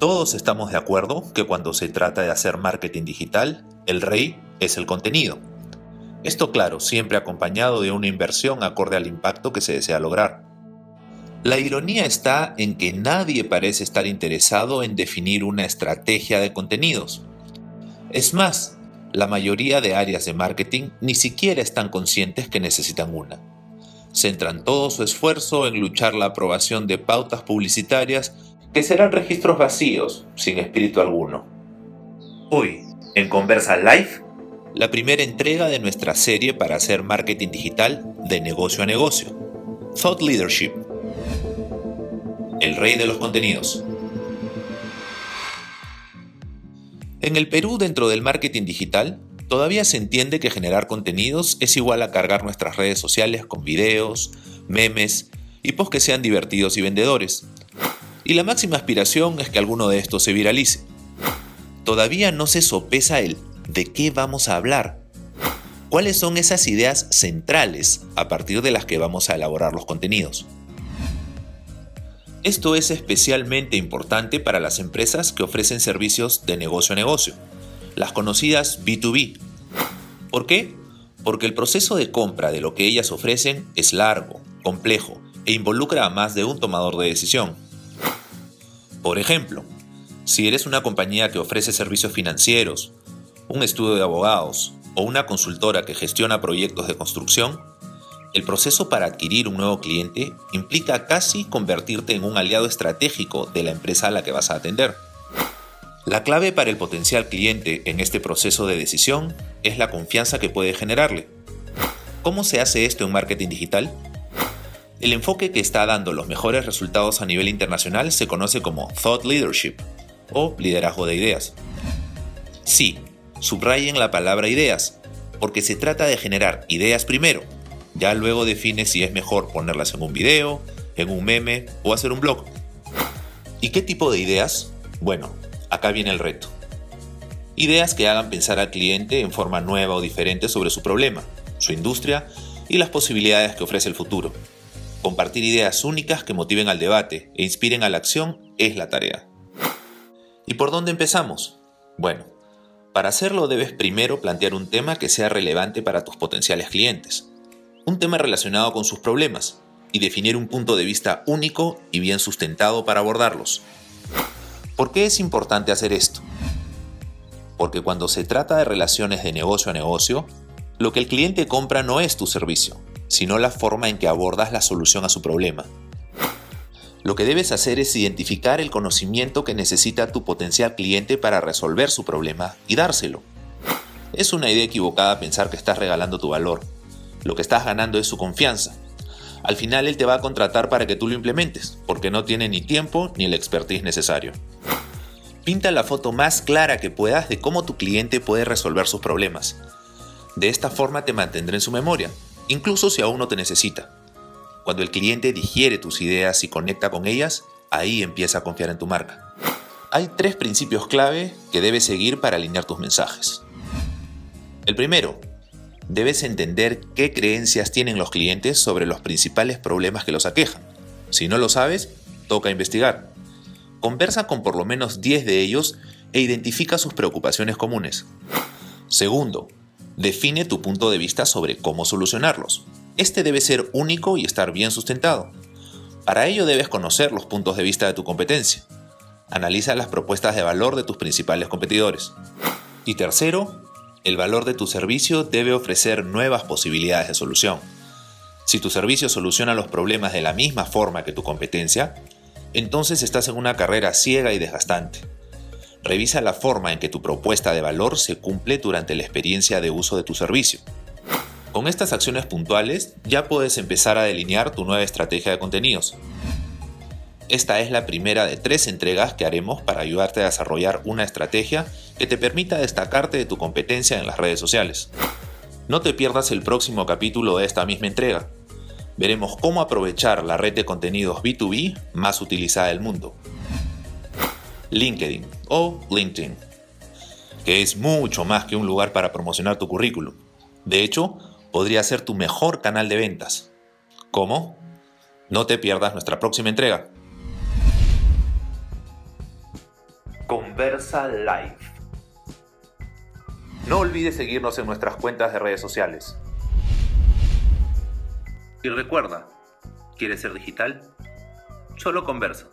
Todos estamos de acuerdo que cuando se trata de hacer marketing digital, el rey es el contenido. Esto claro, siempre acompañado de una inversión acorde al impacto que se desea lograr. La ironía está en que nadie parece estar interesado en definir una estrategia de contenidos. Es más, la mayoría de áreas de marketing ni siquiera están conscientes que necesitan una. Centran todo su esfuerzo en luchar la aprobación de pautas publicitarias que serán registros vacíos, sin espíritu alguno. Hoy, en Conversa Live, la primera entrega de nuestra serie para hacer marketing digital de negocio a negocio. Thought Leadership. El rey de los contenidos. En el Perú, dentro del marketing digital, todavía se entiende que generar contenidos es igual a cargar nuestras redes sociales con videos, memes y posts que sean divertidos y vendedores. Y la máxima aspiración es que alguno de estos se viralice. Todavía no se sopesa el de qué vamos a hablar. ¿Cuáles son esas ideas centrales a partir de las que vamos a elaborar los contenidos? Esto es especialmente importante para las empresas que ofrecen servicios de negocio a negocio, las conocidas B2B. ¿Por qué? Porque el proceso de compra de lo que ellas ofrecen es largo, complejo e involucra a más de un tomador de decisión. Por ejemplo, si eres una compañía que ofrece servicios financieros, un estudio de abogados o una consultora que gestiona proyectos de construcción, el proceso para adquirir un nuevo cliente implica casi convertirte en un aliado estratégico de la empresa a la que vas a atender. La clave para el potencial cliente en este proceso de decisión es la confianza que puede generarle. ¿Cómo se hace esto en marketing digital? El enfoque que está dando los mejores resultados a nivel internacional se conoce como Thought Leadership o liderazgo de ideas. Sí, subrayen la palabra ideas, porque se trata de generar ideas primero ya luego define si es mejor ponerlas en un video, en un meme o hacer un blog. ¿Y qué tipo de ideas? Bueno, acá viene el reto. Ideas que hagan pensar al cliente en forma nueva o diferente sobre su problema, su industria y las posibilidades que ofrece el futuro. Compartir ideas únicas que motiven al debate e inspiren a la acción es la tarea. ¿Y por dónde empezamos? Bueno, para hacerlo debes primero plantear un tema que sea relevante para tus potenciales clientes un tema relacionado con sus problemas y definir un punto de vista único y bien sustentado para abordarlos. ¿Por qué es importante hacer esto? Porque cuando se trata de relaciones de negocio a negocio, lo que el cliente compra no es tu servicio, sino la forma en que abordas la solución a su problema. Lo que debes hacer es identificar el conocimiento que necesita tu potencial cliente para resolver su problema y dárselo. Es una idea equivocada pensar que estás regalando tu valor lo que estás ganando es su confianza. Al final él te va a contratar para que tú lo implementes, porque no tiene ni tiempo ni el expertise necesario. Pinta la foto más clara que puedas de cómo tu cliente puede resolver sus problemas. De esta forma te mantendré en su memoria, incluso si aún no te necesita. Cuando el cliente digiere tus ideas y conecta con ellas, ahí empieza a confiar en tu marca. Hay tres principios clave que debes seguir para alinear tus mensajes. El primero, debes entender qué creencias tienen los clientes sobre los principales problemas que los aquejan. Si no lo sabes, toca investigar. Conversa con por lo menos 10 de ellos e identifica sus preocupaciones comunes. Segundo, define tu punto de vista sobre cómo solucionarlos. Este debe ser único y estar bien sustentado. Para ello debes conocer los puntos de vista de tu competencia. Analiza las propuestas de valor de tus principales competidores. Y tercero, el valor de tu servicio debe ofrecer nuevas posibilidades de solución. Si tu servicio soluciona los problemas de la misma forma que tu competencia, entonces estás en una carrera ciega y desgastante. Revisa la forma en que tu propuesta de valor se cumple durante la experiencia de uso de tu servicio. Con estas acciones puntuales ya puedes empezar a delinear tu nueva estrategia de contenidos. Esta es la primera de tres entregas que haremos para ayudarte a desarrollar una estrategia que te permita destacarte de tu competencia en las redes sociales. No te pierdas el próximo capítulo de esta misma entrega. Veremos cómo aprovechar la red de contenidos B2B más utilizada del mundo. LinkedIn o LinkedIn, que es mucho más que un lugar para promocionar tu currículum. De hecho, podría ser tu mejor canal de ventas. ¿Cómo? No te pierdas nuestra próxima entrega. Conversa Live. No olvides seguirnos en nuestras cuentas de redes sociales. Y recuerda, ¿quieres ser digital? Solo conversa.